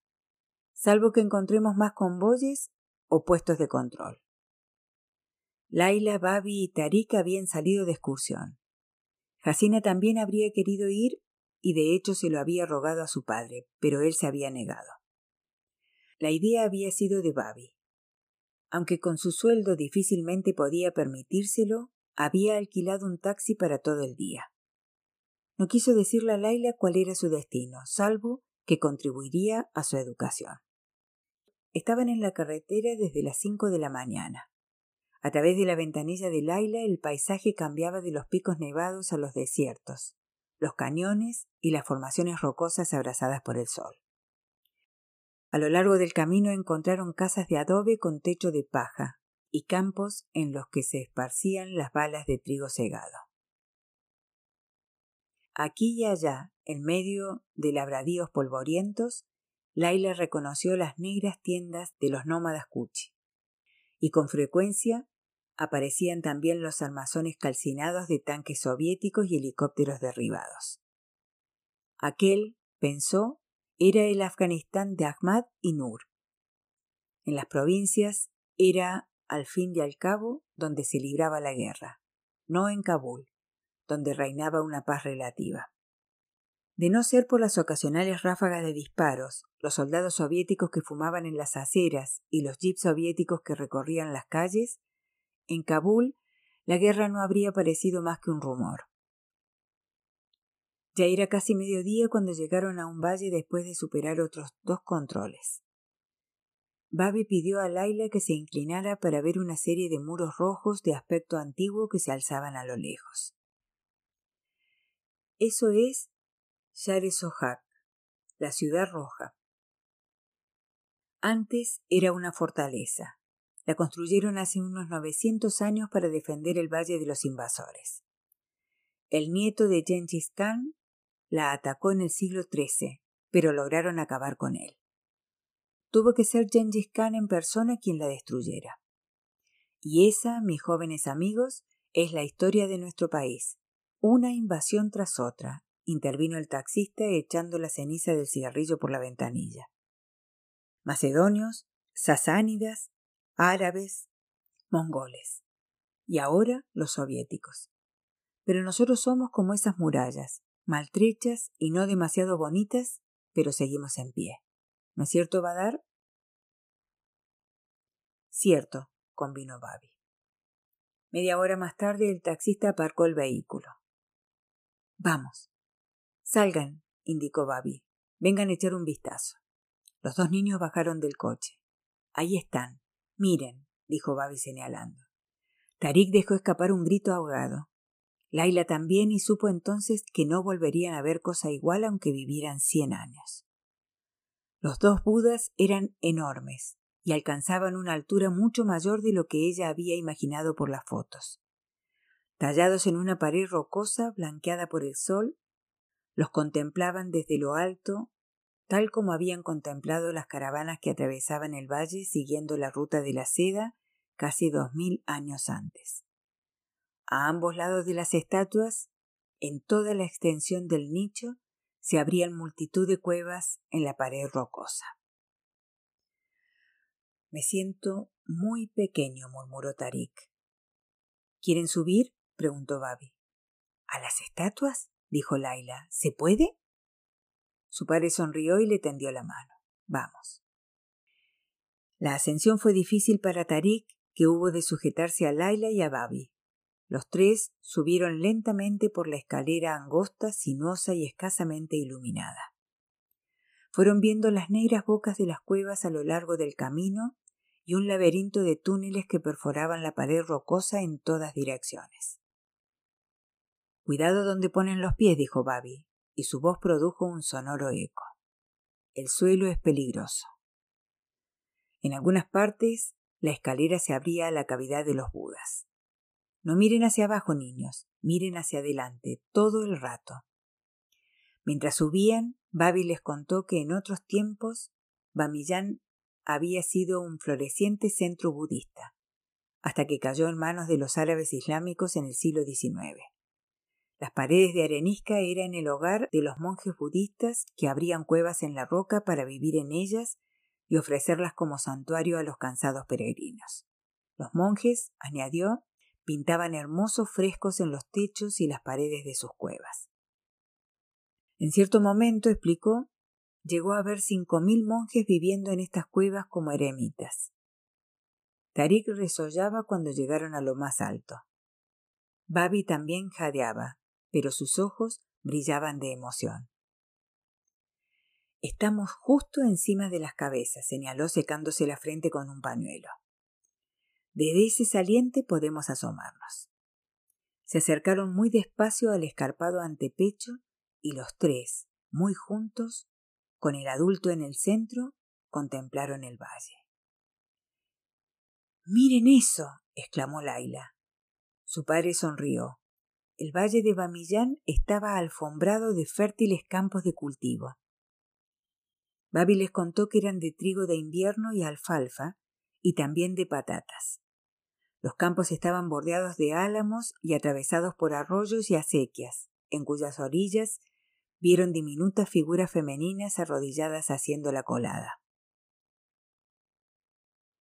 Salvo que encontremos más convoyes o puestos de control. Laila, Babi y Tarik habían salido de excursión. Jacina también habría querido ir y de hecho se lo había rogado a su padre, pero él se había negado. La idea había sido de Babi. Aunque con su sueldo difícilmente podía permitírselo, había alquilado un taxi para todo el día. No quiso decirle a Laila cuál era su destino, salvo que contribuiría a su educación. Estaban en la carretera desde las cinco de la mañana. A través de la ventanilla de Laila el paisaje cambiaba de los picos nevados a los desiertos, los cañones y las formaciones rocosas abrazadas por el sol. A lo largo del camino encontraron casas de adobe con techo de paja y campos en los que se esparcían las balas de trigo segado. Aquí y allá, en medio de labradíos polvorientos, Laila reconoció las negras tiendas de los nómadas Cuchi. Y con frecuencia aparecían también los armazones calcinados de tanques soviéticos y helicópteros derribados. Aquel, pensó, era el Afganistán de Ahmad y Nur. En las provincias era, al fin y al cabo, donde se libraba la guerra, no en Kabul, donde reinaba una paz relativa. De no ser por las ocasionales ráfagas de disparos, los soldados soviéticos que fumaban en las aceras y los jeeps soviéticos que recorrían las calles, en Kabul la guerra no habría parecido más que un rumor. Ya era casi mediodía cuando llegaron a un valle después de superar otros dos controles. Babi pidió a Laila que se inclinara para ver una serie de muros rojos de aspecto antiguo que se alzaban a lo lejos. Eso es Share Sohak, la ciudad roja. Antes era una fortaleza. La construyeron hace unos 900 años para defender el valle de los invasores. El nieto de Genghis Khan la atacó en el siglo XIII, pero lograron acabar con él. Tuvo que ser Gengis Khan en persona quien la destruyera. Y esa, mis jóvenes amigos, es la historia de nuestro país. Una invasión tras otra, intervino el taxista echando la ceniza del cigarrillo por la ventanilla. Macedonios, sasánidas, árabes, mongoles. Y ahora los soviéticos. Pero nosotros somos como esas murallas, maltrechas y no demasiado bonitas, pero seguimos en pie. ¿No es cierto, Badar? Cierto, convino Babi. Media hora más tarde el taxista aparcó el vehículo. Vamos. Salgan, indicó Babi. Vengan a echar un vistazo. Los dos niños bajaron del coche. Ahí están. Miren, dijo Babi señalando. Tarik dejó escapar un grito ahogado. Laila también y supo entonces que no volverían a ver cosa igual aunque vivieran cien años. Los dos Budas eran enormes y alcanzaban una altura mucho mayor de lo que ella había imaginado por las fotos. tallados en una pared rocosa blanqueada por el sol, los contemplaban desde lo alto, tal como habían contemplado las caravanas que atravesaban el valle siguiendo la ruta de la seda casi dos mil años antes. A ambos lados de las estatuas, en toda la extensión del nicho, se abrían multitud de cuevas en la pared rocosa. Me siento muy pequeño, murmuró Tarik. ¿Quieren subir? preguntó Babi. ¿A las estatuas? dijo Laila. ¿Se puede? Su padre sonrió y le tendió la mano. Vamos. La ascensión fue difícil para Tarik, que hubo de sujetarse a Laila y a Babi. Los tres subieron lentamente por la escalera angosta, sinuosa y escasamente iluminada. Fueron viendo las negras bocas de las cuevas a lo largo del camino y un laberinto de túneles que perforaban la pared rocosa en todas direcciones. Cuidado donde ponen los pies, dijo Babi, y su voz produjo un sonoro eco. El suelo es peligroso. En algunas partes la escalera se abría a la cavidad de los Budas. No miren hacia abajo, niños, miren hacia adelante todo el rato. Mientras subían, Babi les contó que en otros tiempos Bamiyan había sido un floreciente centro budista, hasta que cayó en manos de los árabes islámicos en el siglo XIX. Las paredes de arenisca eran el hogar de los monjes budistas que abrían cuevas en la roca para vivir en ellas y ofrecerlas como santuario a los cansados peregrinos. Los monjes, añadió, pintaban hermosos frescos en los techos y las paredes de sus cuevas. En cierto momento, explicó, llegó a haber cinco mil monjes viviendo en estas cuevas como eremitas. Tarik resollaba cuando llegaron a lo más alto. Babi también jadeaba, pero sus ojos brillaban de emoción. Estamos justo encima de las cabezas, señaló secándose la frente con un pañuelo. Desde ese saliente podemos asomarnos. Se acercaron muy despacio al escarpado antepecho y los tres, muy juntos, con el adulto en el centro, contemplaron el valle. Miren eso, exclamó Laila. Su padre sonrió. El valle de Bamillán estaba alfombrado de fértiles campos de cultivo. Babi les contó que eran de trigo de invierno y alfalfa, y también de patatas. Los campos estaban bordeados de álamos y atravesados por arroyos y acequias, en cuyas orillas vieron diminutas figuras femeninas arrodilladas haciendo la colada.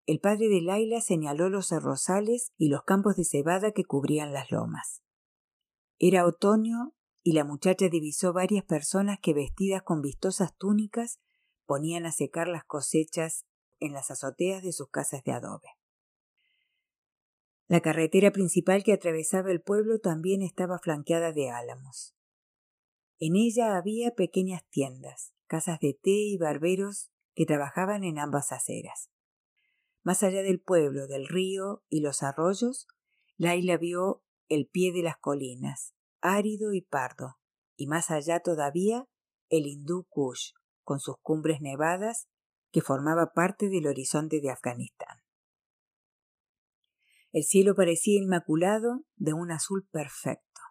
El padre de Laila señaló los arrozales y los campos de cebada que cubrían las lomas. Era otoño y la muchacha divisó varias personas que vestidas con vistosas túnicas ponían a secar las cosechas en las azoteas de sus casas de adobe. La carretera principal que atravesaba el pueblo también estaba flanqueada de álamos. En ella había pequeñas tiendas, casas de té y barberos que trabajaban en ambas aceras. Más allá del pueblo, del río y los arroyos, Laila vio el pie de las colinas, árido y pardo, y más allá todavía el hindú Kush, con sus cumbres nevadas, que formaba parte del horizonte de Afganistán. El cielo parecía inmaculado de un azul perfecto.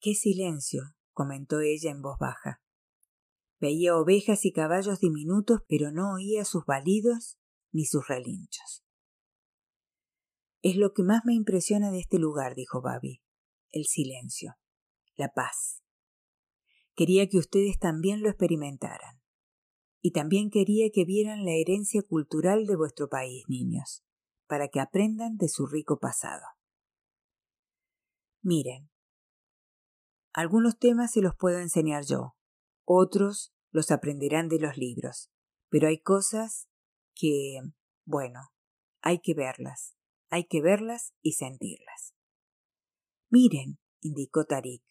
Qué silencio, comentó ella en voz baja. Veía ovejas y caballos diminutos, pero no oía sus balidos ni sus relinchos. Es lo que más me impresiona de este lugar, dijo Babi, el silencio, la paz. Quería que ustedes también lo experimentaran. Y también quería que vieran la herencia cultural de vuestro país, niños, para que aprendan de su rico pasado. Miren, algunos temas se los puedo enseñar yo, otros los aprenderán de los libros, pero hay cosas que, bueno, hay que verlas, hay que verlas y sentirlas. Miren, indicó Tarik,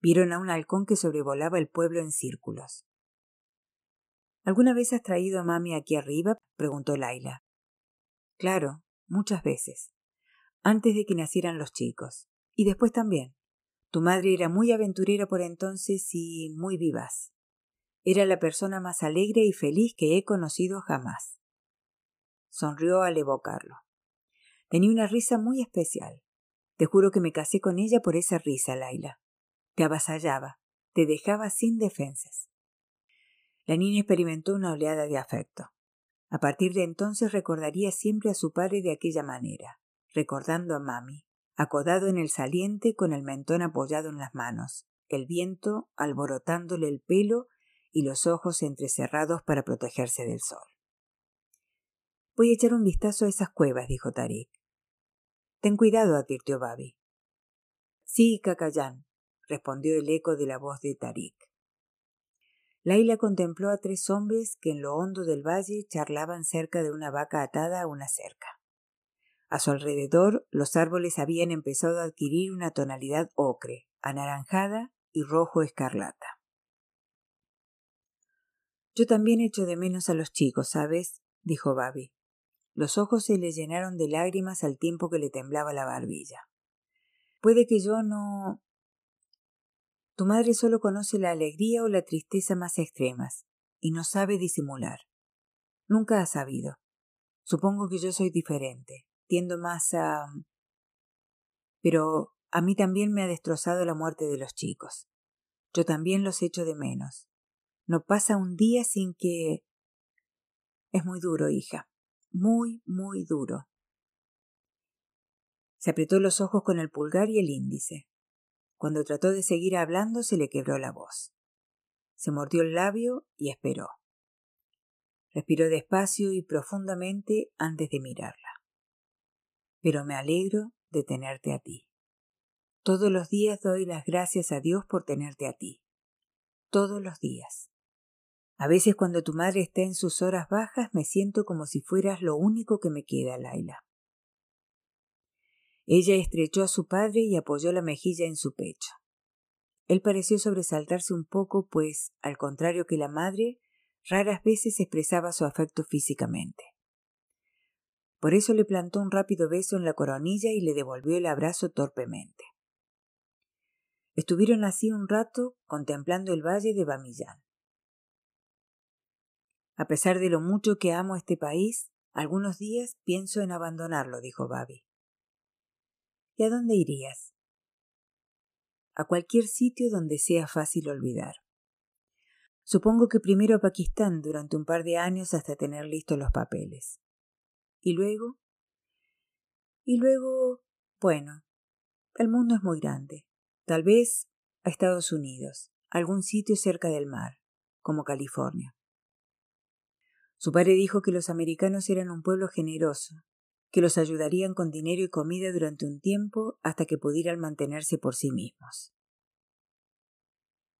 Vieron a un halcón que sobrevolaba el pueblo en círculos. ¿Alguna vez has traído a mami aquí arriba? preguntó Laila. Claro, muchas veces. Antes de que nacieran los chicos. Y después también. Tu madre era muy aventurera por entonces y muy vivaz. Era la persona más alegre y feliz que he conocido jamás. Sonrió al evocarlo. Tenía una risa muy especial. Te juro que me casé con ella por esa risa, Laila. Te avasallaba, te dejaba sin defensas. La niña experimentó una oleada de afecto. A partir de entonces recordaría siempre a su padre de aquella manera, recordando a mami, acodado en el saliente con el mentón apoyado en las manos, el viento alborotándole el pelo y los ojos entrecerrados para protegerse del sol. Voy a echar un vistazo a esas cuevas, dijo Tarik. Ten cuidado, advirtió Babi. Sí, Cacayán, respondió el eco de la voz de Tarik. Laila contempló a tres hombres que en lo hondo del valle charlaban cerca de una vaca atada a una cerca. A su alrededor los árboles habían empezado a adquirir una tonalidad ocre, anaranjada y rojo escarlata. Yo también echo de menos a los chicos, ¿sabes? dijo Babi. Los ojos se le llenaron de lágrimas al tiempo que le temblaba la barbilla. Puede que yo no. Tu madre solo conoce la alegría o la tristeza más extremas, y no sabe disimular. Nunca ha sabido. Supongo que yo soy diferente. Tiendo más a. Pero a mí también me ha destrozado la muerte de los chicos. Yo también los echo de menos. No pasa un día sin que. Es muy duro, hija. Muy, muy duro. Se apretó los ojos con el pulgar y el índice. Cuando trató de seguir hablando se le quebró la voz. Se mordió el labio y esperó. Respiró despacio y profundamente antes de mirarla. Pero me alegro de tenerte a ti. Todos los días doy las gracias a Dios por tenerte a ti. Todos los días. A veces cuando tu madre está en sus horas bajas me siento como si fueras lo único que me queda, Laila. Ella estrechó a su padre y apoyó la mejilla en su pecho. Él pareció sobresaltarse un poco, pues, al contrario que la madre, raras veces expresaba su afecto físicamente. Por eso le plantó un rápido beso en la coronilla y le devolvió el abrazo torpemente. Estuvieron así un rato contemplando el valle de Bamillán. A pesar de lo mucho que amo este país, algunos días pienso en abandonarlo, dijo Babi. ¿Y a dónde irías? A cualquier sitio donde sea fácil olvidar. Supongo que primero a Pakistán durante un par de años hasta tener listos los papeles. ¿Y luego? Y luego, bueno, el mundo es muy grande. Tal vez a Estados Unidos, algún sitio cerca del mar, como California. Su padre dijo que los americanos eran un pueblo generoso, que los ayudarían con dinero y comida durante un tiempo hasta que pudieran mantenerse por sí mismos.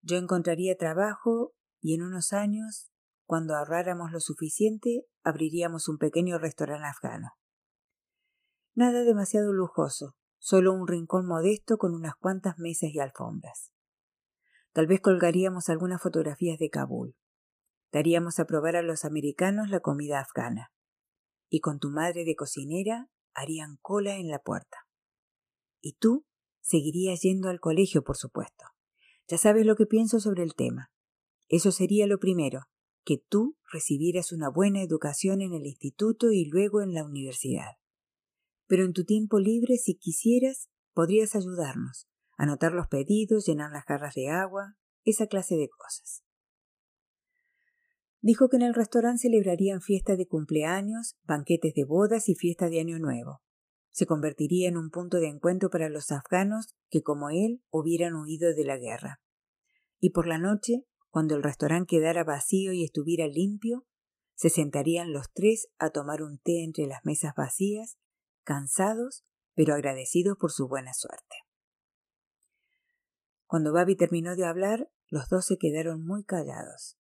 Yo encontraría trabajo y en unos años, cuando ahorráramos lo suficiente, abriríamos un pequeño restaurante afgano. Nada demasiado lujoso, solo un rincón modesto con unas cuantas mesas y alfombras. Tal vez colgaríamos algunas fotografías de Kabul. Daríamos a probar a los americanos la comida afgana. Y con tu madre de cocinera harían cola en la puerta. Y tú seguirías yendo al colegio, por supuesto. Ya sabes lo que pienso sobre el tema. Eso sería lo primero, que tú recibieras una buena educación en el instituto y luego en la universidad. Pero en tu tiempo libre, si quisieras, podrías ayudarnos, anotar los pedidos, llenar las jarras de agua, esa clase de cosas. Dijo que en el restaurante celebrarían fiestas de cumpleaños, banquetes de bodas y fiestas de Año Nuevo. Se convertiría en un punto de encuentro para los afganos que, como él, hubieran huido de la guerra. Y por la noche, cuando el restaurante quedara vacío y estuviera limpio, se sentarían los tres a tomar un té entre las mesas vacías, cansados, pero agradecidos por su buena suerte. Cuando Babi terminó de hablar, los dos se quedaron muy callados.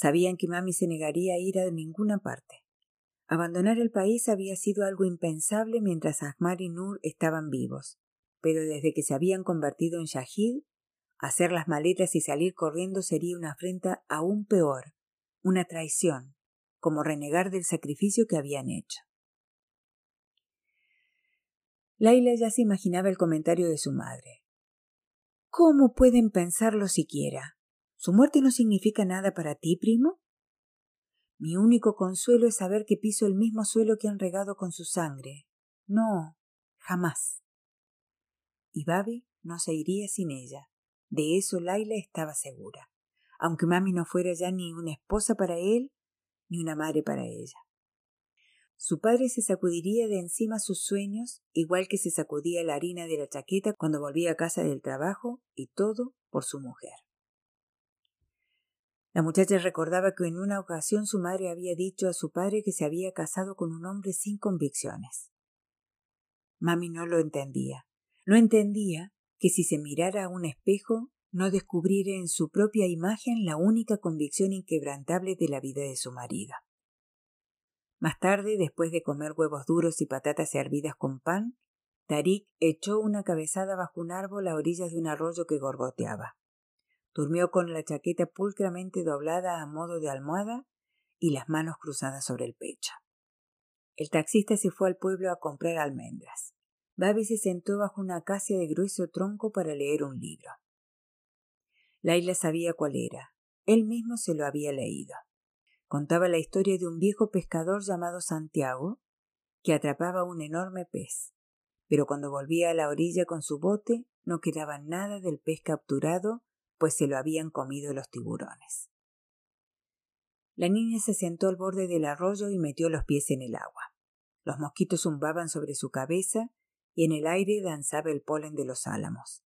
Sabían que mami se negaría a ir a ninguna parte. Abandonar el país había sido algo impensable mientras Ahmar y Nur estaban vivos, pero desde que se habían convertido en Shahid, hacer las maletas y salir corriendo sería una afrenta aún peor, una traición, como renegar del sacrificio que habían hecho. Laila ya se imaginaba el comentario de su madre. ¿Cómo pueden pensarlo siquiera? ¿Su muerte no significa nada para ti, primo? Mi único consuelo es saber que piso el mismo suelo que han regado con su sangre. No, jamás. y Babi no se iría sin ella. De eso Laila estaba segura, aunque mami no fuera ya ni una esposa para él, ni una madre para ella. Su padre se sacudiría de encima sus sueños, igual que se sacudía la harina de la chaqueta cuando volvía a casa del trabajo, y todo por su mujer. La muchacha recordaba que en una ocasión su madre había dicho a su padre que se había casado con un hombre sin convicciones. Mami no lo entendía. No entendía que si se mirara a un espejo no descubriera en su propia imagen la única convicción inquebrantable de la vida de su marido. Más tarde, después de comer huevos duros y patatas hervidas con pan, Tarik echó una cabezada bajo un árbol a orillas de un arroyo que gorgoteaba. Durmió con la chaqueta pulcramente doblada a modo de almohada y las manos cruzadas sobre el pecho. El taxista se fue al pueblo a comprar almendras. Babi se sentó bajo una acacia de grueso tronco para leer un libro. Laila sabía cuál era. Él mismo se lo había leído. Contaba la historia de un viejo pescador llamado Santiago, que atrapaba un enorme pez, pero cuando volvía a la orilla con su bote no quedaba nada del pez capturado, pues se lo habían comido los tiburones. La niña se sentó al borde del arroyo y metió los pies en el agua. Los mosquitos zumbaban sobre su cabeza y en el aire danzaba el polen de los álamos.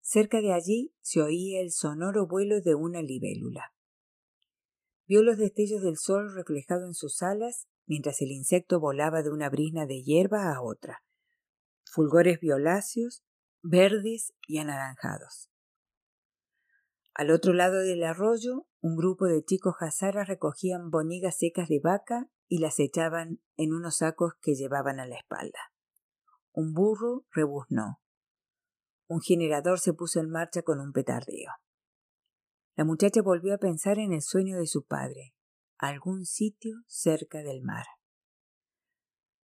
Cerca de allí se oía el sonoro vuelo de una libélula. Vio los destellos del sol reflejado en sus alas mientras el insecto volaba de una brisna de hierba a otra. Fulgores violáceos, verdes y anaranjados. Al otro lado del arroyo, un grupo de chicos jazaras recogían bonigas secas de vaca y las echaban en unos sacos que llevaban a la espalda. Un burro rebuznó. Un generador se puso en marcha con un petardeo. La muchacha volvió a pensar en el sueño de su padre, algún sitio cerca del mar.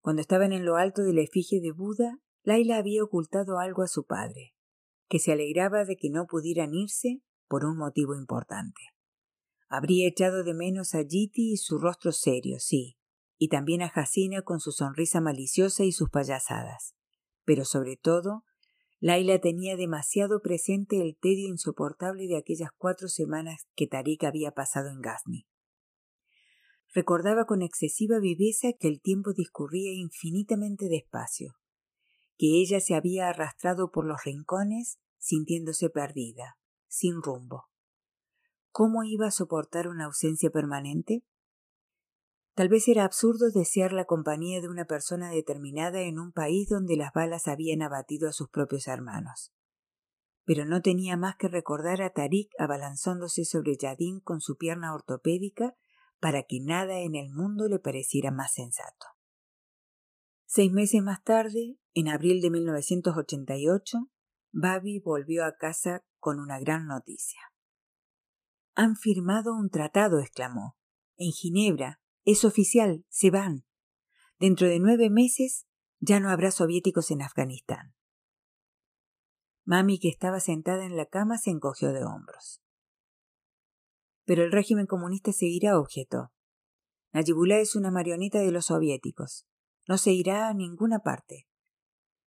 Cuando estaban en lo alto de la efigie de Buda, Laila había ocultado algo a su padre, que se alegraba de que no pudieran irse por un motivo importante. Habría echado de menos a Jiti y su rostro serio, sí, y también a Jacina con su sonrisa maliciosa y sus payasadas. Pero sobre todo, Laila tenía demasiado presente el tedio insoportable de aquellas cuatro semanas que Tarik había pasado en Ghazni. Recordaba con excesiva viveza que el tiempo discurría infinitamente despacio, que ella se había arrastrado por los rincones sintiéndose perdida, sin rumbo. ¿Cómo iba a soportar una ausencia permanente? Tal vez era absurdo desear la compañía de una persona determinada en un país donde las balas habían abatido a sus propios hermanos. Pero no tenía más que recordar a Tarik abalanzándose sobre Yadin con su pierna ortopédica para que nada en el mundo le pareciera más sensato. Seis meses más tarde, en abril de 1988, Babi volvió a casa con una gran noticia. Han firmado un tratado, exclamó. En Ginebra, es oficial, se van. Dentro de nueve meses ya no habrá soviéticos en Afganistán. Mami, que estaba sentada en la cama, se encogió de hombros. Pero el régimen comunista seguirá, objetó. Najibullah es una marioneta de los soviéticos. No se irá a ninguna parte.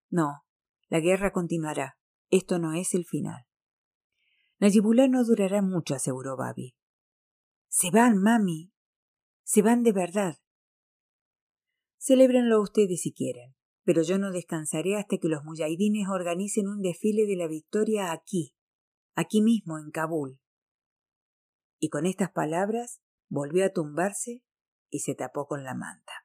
No, la guerra continuará. Esto no es el final. Najibullah no durará mucho, aseguró Babi. Se van, mami, se van de verdad. Celébrenlo ustedes si quieren, pero yo no descansaré hasta que los muyahidines organicen un desfile de la victoria aquí, aquí mismo en Kabul. Y con estas palabras volvió a tumbarse y se tapó con la manta.